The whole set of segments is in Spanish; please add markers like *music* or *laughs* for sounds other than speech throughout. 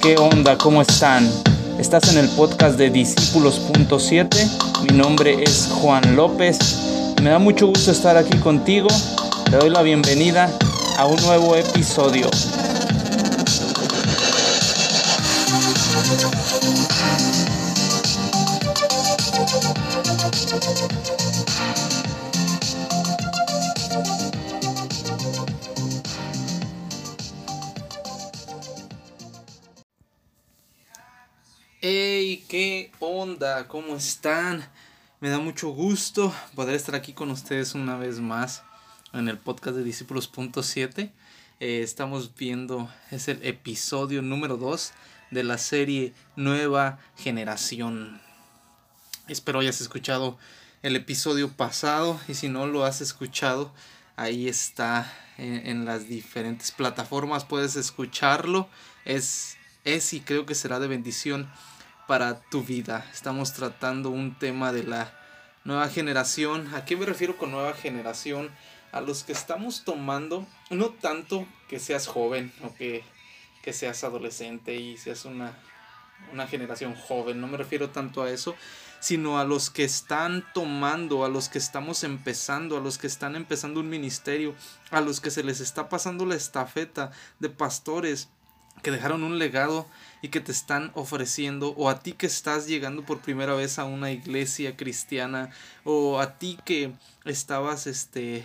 ¿qué onda? ¿Cómo están? Estás en el podcast de Discípulos.7. Mi nombre es Juan López. Me da mucho gusto estar aquí contigo. Te doy la bienvenida a un nuevo episodio. Hey, ¿qué onda? ¿Cómo están? Me da mucho gusto poder estar aquí con ustedes una vez más en el podcast de Discípulos.7. Eh, estamos viendo, es el episodio número 2 de la serie Nueva Generación. Espero hayas escuchado el episodio pasado y si no lo has escuchado, ahí está en, en las diferentes plataformas, puedes escucharlo. Es es y creo que será de bendición para tu vida. Estamos tratando un tema de la nueva generación. ¿A qué me refiero con nueva generación? A los que estamos tomando, no tanto que seas joven o que, que seas adolescente y seas una, una generación joven, no me refiero tanto a eso, sino a los que están tomando, a los que estamos empezando, a los que están empezando un ministerio, a los que se les está pasando la estafeta de pastores que dejaron un legado y que te están ofreciendo, o a ti que estás llegando por primera vez a una iglesia cristiana, o a ti que estabas este,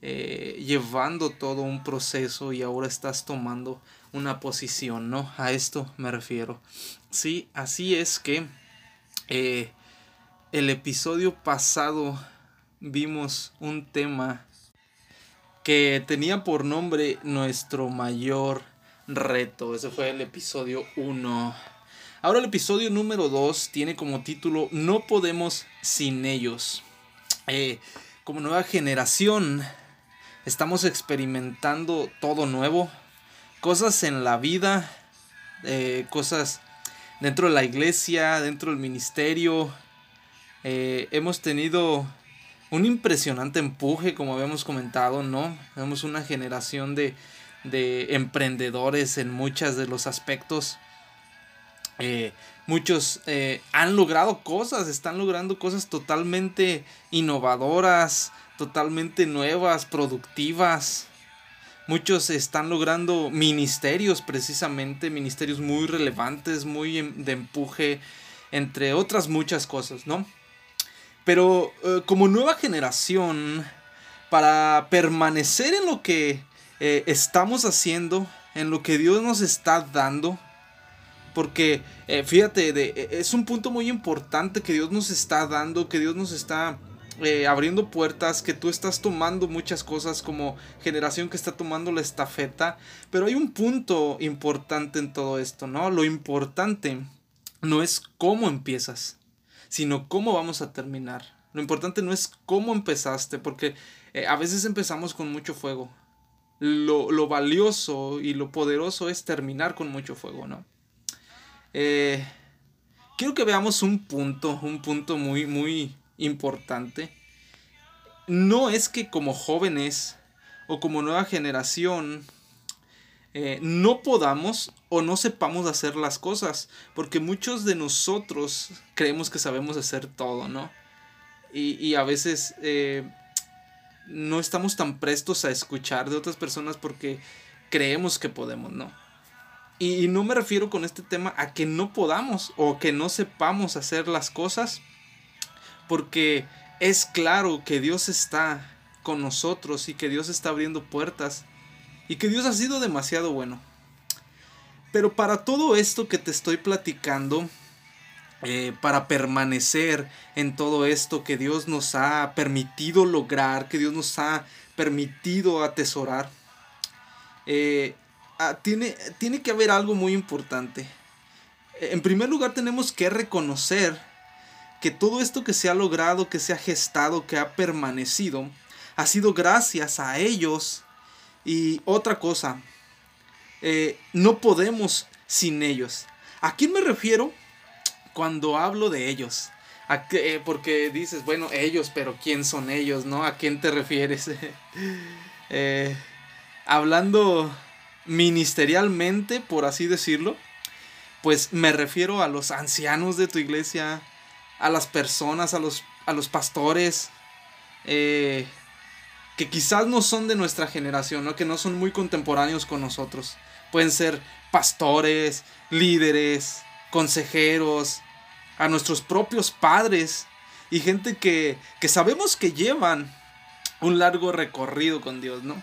eh, llevando todo un proceso y ahora estás tomando una posición, ¿no? A esto me refiero. Sí, así es que eh, el episodio pasado vimos un tema que tenía por nombre nuestro mayor reto. Ese fue el episodio 1. Ahora el episodio número 2 tiene como título No podemos sin ellos. Eh, como nueva generación estamos experimentando todo nuevo. Cosas en la vida, eh, cosas dentro de la iglesia, dentro del ministerio. Eh, hemos tenido un impresionante empuje, como habíamos comentado, ¿no? Vemos una generación de, de emprendedores en muchos de los aspectos. Eh, muchos eh, han logrado cosas, están logrando cosas totalmente innovadoras, totalmente nuevas, productivas. Muchos están logrando ministerios precisamente, ministerios muy relevantes, muy em, de empuje, entre otras muchas cosas, ¿no? Pero eh, como nueva generación, para permanecer en lo que eh, estamos haciendo, en lo que Dios nos está dando. Porque eh, fíjate, de, e, es un punto muy importante que Dios nos está dando, que Dios nos está eh, abriendo puertas, que tú estás tomando muchas cosas como generación que está tomando la estafeta. Pero hay un punto importante en todo esto, ¿no? Lo importante no es cómo empiezas, sino cómo vamos a terminar. Lo importante no es cómo empezaste, porque a veces empezamos con mucho fuego, lo, valioso y lo poderoso es terminar con mucho fuego, ¿no? Eh, quiero que veamos un punto, un punto muy, muy importante. No es que como jóvenes o como nueva generación eh, no podamos o no sepamos hacer las cosas, porque muchos de nosotros creemos que sabemos hacer todo, ¿no? Y, a veces eh, no estamos tan prestos a escuchar de otras personas porque creemos que podemos, ¿no? Y, no me refiero con este tema a que no podamos o que no sepamos hacer las cosas, porque es claro que Dios está con nosotros y que Dios está abriendo puertas y que Dios ha sido demasiado bueno. Pero para todo esto que te estoy platicando, eh, para permanecer en todo esto que Dios nos ha permitido lograr, que Dios nos ha permitido atesorar, eh, ah, tiene, tiene que haber algo muy importante. En primer lugar tenemos que reconocer que todo esto que se ha logrado, que se ha gestado, que ha permanecido, ha sido gracias a ellos. Y otra cosa, eh, no podemos sin ellos. ¿A quién me refiero? Cuando hablo de ellos. Eh, porque dices, bueno, ellos, pero ¿quién son ellos? ¿No? ¿A quién te refieres? *laughs* Eh, hablando ministerialmente, por así decirlo, pues me refiero a los ancianos de tu iglesia, a las personas, a los, a los pastores, eh, que quizás no son de nuestra generación, que no son muy contemporáneos con nosotros. Pueden ser pastores, líderes, consejeros, a nuestros propios padres y gente que, que sabemos que llevan un largo recorrido con Dios, ¿no?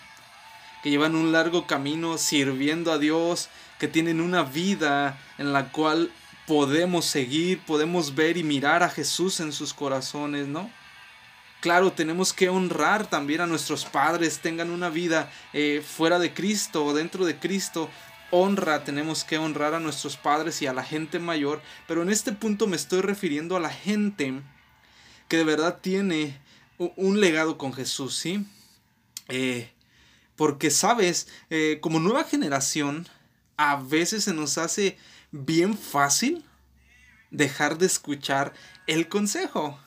Que llevan un largo camino sirviendo a Dios, que tienen una vida en la cual podemos seguir, podemos ver y mirar a Jesús en sus corazones, ¿no? Claro, tenemos que honrar también a nuestros padres, tengan una vida eh, fuera de Cristo o dentro de Cristo. Honra, tenemos que honrar a nuestros padres y a la gente mayor, pero en este punto me estoy refiriendo a la gente que de verdad tiene un legado con Jesús, ¿sí? Eh, porque, sabes, eh, como nueva generación, a veces se nos hace bien fácil dejar de escuchar el consejo.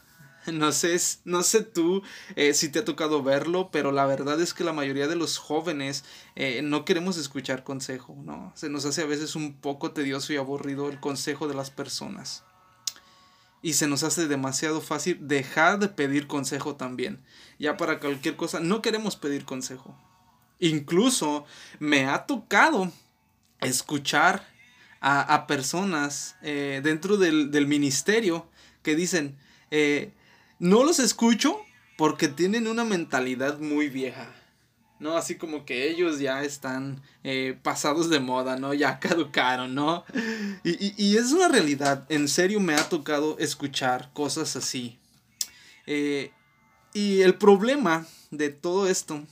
*laughs* No sé, no sé tú eh, si te ha tocado verlo, pero la verdad es que la mayoría de los jóvenes eh, no queremos escuchar consejo, ¿no? Se nos hace a veces un poco tedioso y aburrido el consejo de las personas. Y se nos hace demasiado fácil dejar de pedir consejo también. Ya para cualquier cosa, no queremos pedir consejo. Incluso me ha tocado escuchar a, personas eh, dentro del, del, ministerio que dicen, no los escucho porque tienen una mentalidad muy vieja. ¿no? Así como que ellos ya están eh, pasados de moda, ¿no? Ya *laughs* caducaron, ¿no? Y, es una realidad, en serio me ha tocado escuchar cosas así. Eh, y el problema de todo esto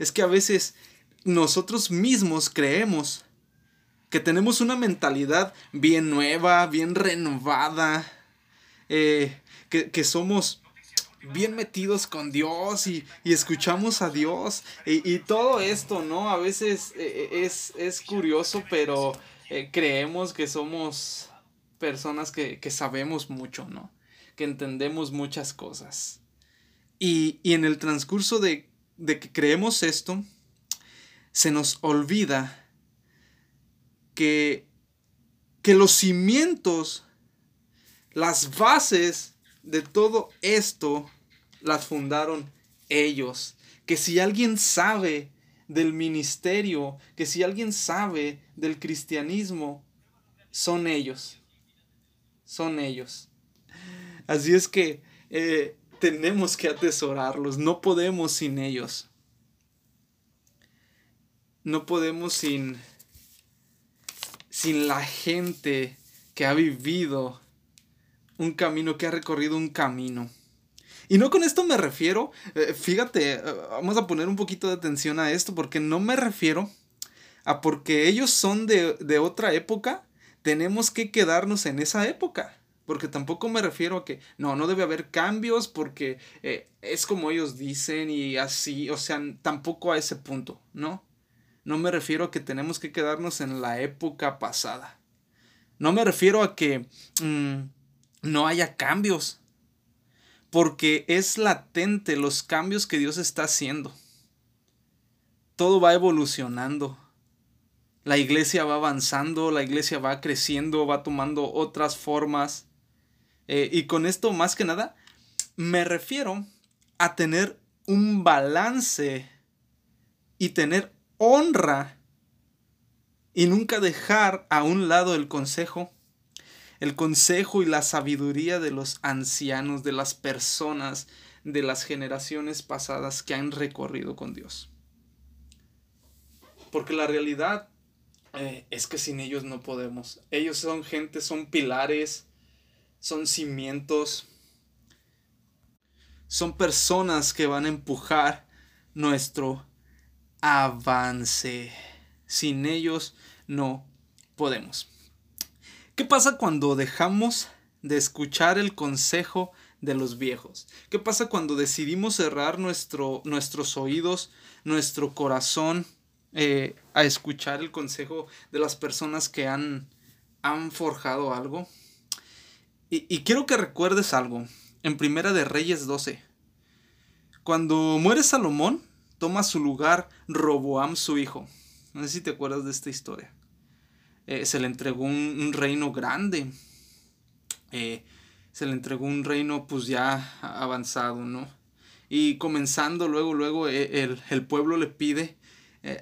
es que a veces nosotros mismos creemos que tenemos una mentalidad bien nueva, bien renovada, eh, que, somos bien metidos con Dios y, escuchamos a Dios y, todo esto, ¿no? A veces eh, eh, es, es curioso, pero eh, creemos que somos personas que, sabemos mucho, ¿no? Que entendemos muchas cosas. Y, en el transcurso de, de que creemos esto, se nos olvida que, que los cimientos, las bases de todo esto las fundaron ellos. Que si alguien sabe del ministerio, que si alguien sabe del cristianismo, son ellos. Son ellos. Así es que eh, tenemos que atesorarlos, no podemos sin ellos. No podemos sin, sin la gente que ha vivido un camino, que ha recorrido un camino. Y no con esto me refiero, eh, fíjate, eh, vamos a poner un poquito de atención a esto, porque no me refiero a porque ellos son de, otra época, tenemos que quedarnos en esa época. Porque tampoco me refiero a que no, no debe haber cambios porque eh, es como ellos dicen y así, o sea, tampoco a ese punto, ¿no? No me refiero a que tenemos que quedarnos en la época pasada. No me refiero a que... Mm, no haya cambios. Porque es latente los cambios que Dios está haciendo. Todo va evolucionando. La iglesia va avanzando, la iglesia va creciendo, va tomando otras formas. Eh, y con esto, más que nada, me refiero a tener un balance y tener honra y nunca dejar a un lado el consejo el consejo y la sabiduría de los ancianos, de las personas, de las generaciones pasadas que han recorrido con Dios. Porque la realidad eh, es que sin ellos no podemos. Ellos son gente, son pilares, son cimientos, son personas que van a empujar nuestro avance. Sin ellos no podemos. ¿Qué pasa cuando dejamos de escuchar el consejo de los viejos? ¿Qué pasa cuando decidimos cerrar nuestro, nuestros oídos, nuestro corazón eh, a escuchar el consejo de las personas que han, han forjado algo? Y, y quiero que recuerdes algo. En Primera de Reyes 12. Cuando muere Salomón, toma su lugar Roboam su hijo. No sé si te acuerdas de esta historia. Eh, se le entregó un, reino grande. Eh, se le entregó un reino pues ya avanzado, ¿no? Y comenzando luego, luego el, el pueblo le pide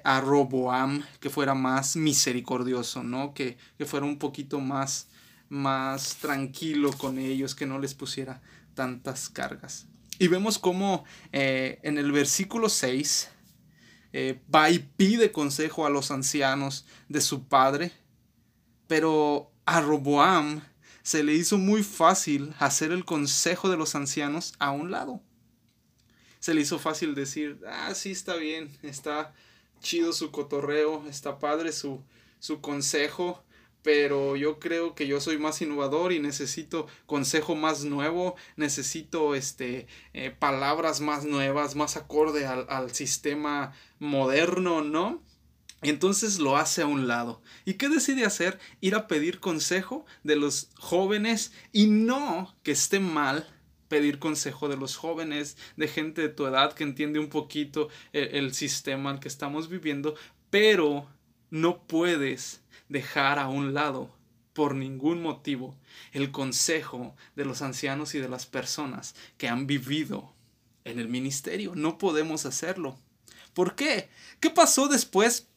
a Roboam que fuera más misericordioso, ¿no? Que, que fuera un poquito más, más tranquilo con ellos, que no les pusiera tantas cargas. Y vemos cómo eh, en el versículo 6 eh, va y pide consejo a los ancianos de su padre, pero a Roboam se le hizo muy fácil hacer el consejo de los ancianos a un lado. Se le hizo fácil decir, ah, sí, está bien, está chido su cotorreo, está padre su, su consejo, pero yo creo que yo soy más innovador y necesito consejo más nuevo, necesito este, eh, palabras más nuevas, más acorde al, al sistema moderno, ¿no? Entonces lo hace a un lado. ¿Y qué decide hacer? Ir a pedir consejo de los jóvenes y no que esté mal pedir consejo de los jóvenes, de gente de tu edad que entiende un poquito el, el sistema en que estamos viviendo, pero no puedes dejar a un lado por ningún motivo el consejo de los ancianos y de las personas que han vivido en el ministerio. No podemos hacerlo. ¿Por qué? ¿Qué pasó después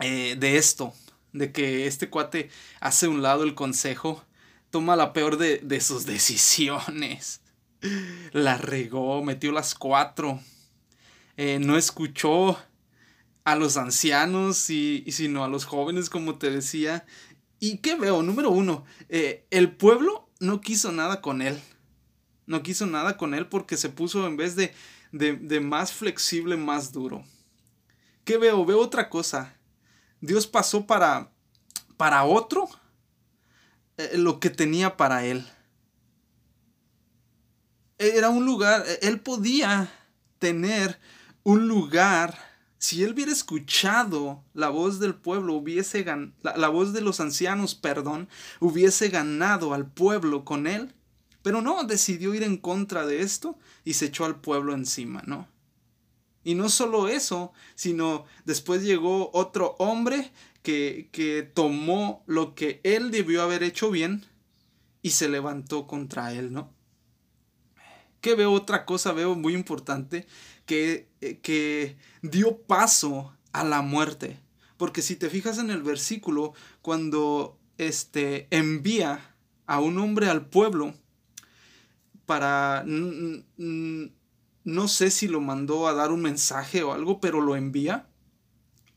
eh, de esto? De que este cuate hace un lado el consejo, toma la peor de, de sus *laughs* decisiones. La regó, metió las cuatro. Eh, no escuchó a los ancianos y, sino a los jóvenes, como te decía. ¿Y qué veo? Número uno, eh, el pueblo no quiso nada con él. No quiso nada con él porque se puso en vez de, de, más flexible, más duro. ¿Qué veo? Veo otra cosa. Dios pasó para, para otro eh, lo que tenía para él. Era un lugar, él podía tener un lugar si él hubiera escuchado la voz del pueblo, hubiese la, voz de los ancianos, perdón, hubiese ganado al pueblo con él. Pero no, decidió ir en contra de esto y se echó al pueblo encima, ¿no? Y no solo eso, sino después llegó otro hombre que, que tomó lo que él debió haber hecho bien y se levantó contra él, ¿no? ¿Qué veo otra cosa, veo muy importante, que, eh, que dio paso a la muerte. Porque si te fijas en el versículo, cuando este, envía a un hombre al pueblo para... No sé si lo mandó a dar un mensaje o algo, pero lo envía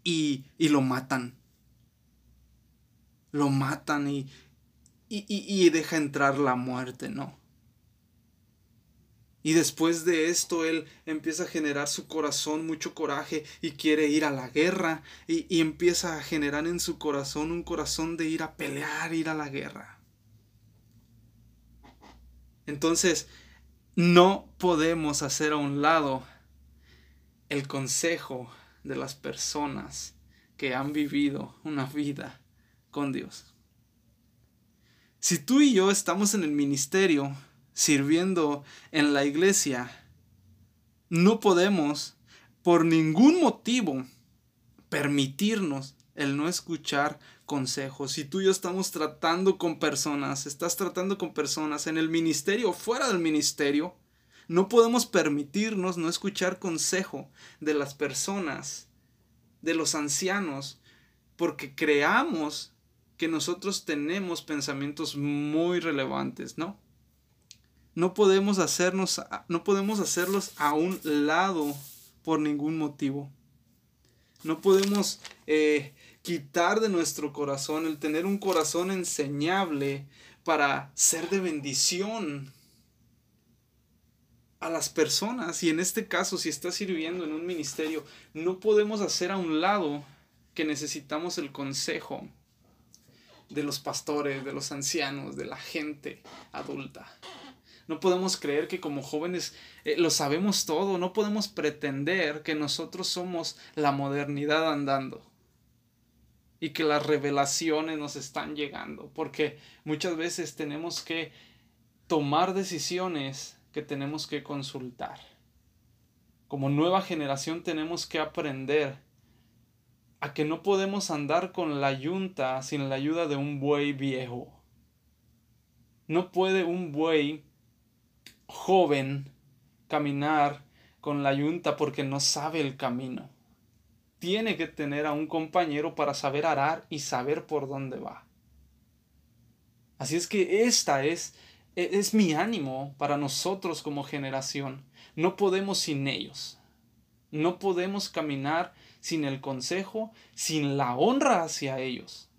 y, y lo matan. Lo matan y, y, y deja entrar la muerte, ¿no? Y después de esto él empieza a generar su corazón mucho coraje y quiere ir a la guerra y, empieza a generar en su corazón un corazón de ir a pelear, ir a la guerra. Entonces, no podemos hacer a un lado el consejo de las personas que han vivido una vida con Dios. Si tú y yo estamos en el ministerio, sirviendo en la iglesia, no podemos por ningún motivo permitirnos el no escuchar consejos. Si tú y yo estamos tratando con personas, estás tratando con personas en el ministerio o fuera del ministerio, no podemos permitirnos no escuchar consejo de las personas, de los ancianos, porque creamos que nosotros tenemos pensamientos muy relevantes, ¿no? no podemos hacernos, no podemos hacerlos a un lado por ningún motivo. No podemos eh, quitar de nuestro corazón el tener un corazón enseñable para ser de bendición a las personas. Y en este caso, si estás sirviendo en un ministerio, no podemos hacer a un lado que necesitamos el consejo de los pastores, de los ancianos, de la gente adulta. No podemos creer que como jóvenes eh, lo sabemos todo. No podemos pretender que nosotros somos la modernidad andando. Y que las revelaciones nos están llegando. Porque muchas veces tenemos que tomar decisiones que tenemos que consultar. Como nueva generación tenemos que aprender a que no podemos andar con la yunta sin la ayuda de un buey viejo. No puede un buey joven caminar con la yunta porque no sabe el camino. Tiene que tener a un compañero para saber arar y saber por dónde va. Así es que esta es, e, es mi ánimo para nosotros como generación. No podemos sin ellos. No podemos caminar sin el consejo, sin la honra hacia ellos,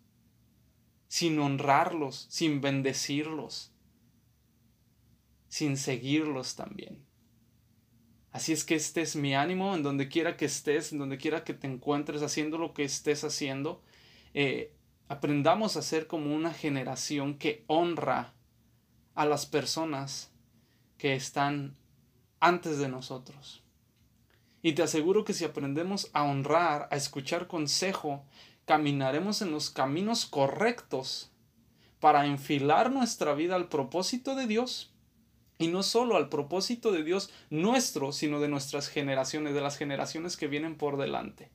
sin honrarlos, sin bendecirlos, sin seguirlos también. Así es que este es mi ánimo en donde quiera que estés, en donde quiera que te encuentres haciendo lo que estés haciendo. Eh, aprendamos a ser como una generación que honra a las personas que están antes de nosotros. Y te aseguro que si aprendemos a honrar, a escuchar consejo, caminaremos en los caminos correctos para enfilar nuestra vida al propósito de Dios y no solo al propósito de Dios nuestro, sino de nuestras generaciones, de las generaciones que vienen por delante.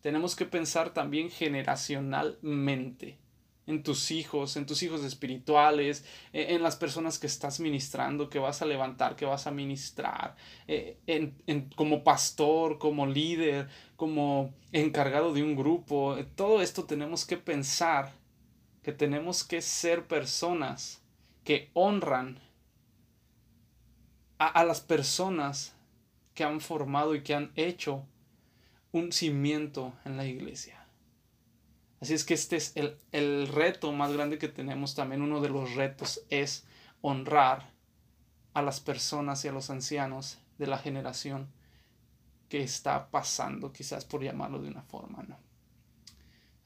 Tenemos que pensar también generacionalmente en tus hijos, en tus hijos espirituales, e, en las personas que estás ministrando, que vas a levantar, que vas a ministrar, e, en, como pastor, como líder, como encargado de un grupo. Todo esto tenemos que pensar que tenemos que ser personas que honran a, las personas que han formado y que han hecho un cimiento en la iglesia. Así es que este es el, el, reto más grande que tenemos también. Uno de los retos es honrar a las personas y a los ancianos de la generación que está pasando, quizás por llamarlo de una forma, ¿no?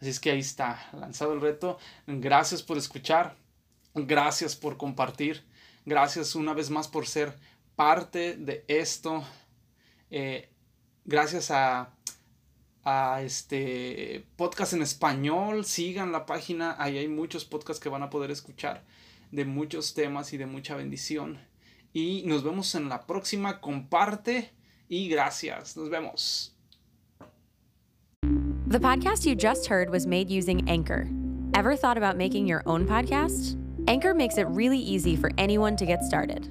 Así es que ahí está, lanzado el reto. Gracias por escuchar, gracias por compartir, gracias una vez más por ser parte de esto eh, gracias a, a, este podcast en español. Sigan la página, ahí hay muchos podcasts que van a poder escuchar de muchos temas y de mucha bendición. Y nos vemos en la próxima. Comparte y gracias. Nos vemos. The podcast you just heard was made using Anchor. Ever thought about making your own podcast? Anchor makes it really easy for anyone to get started.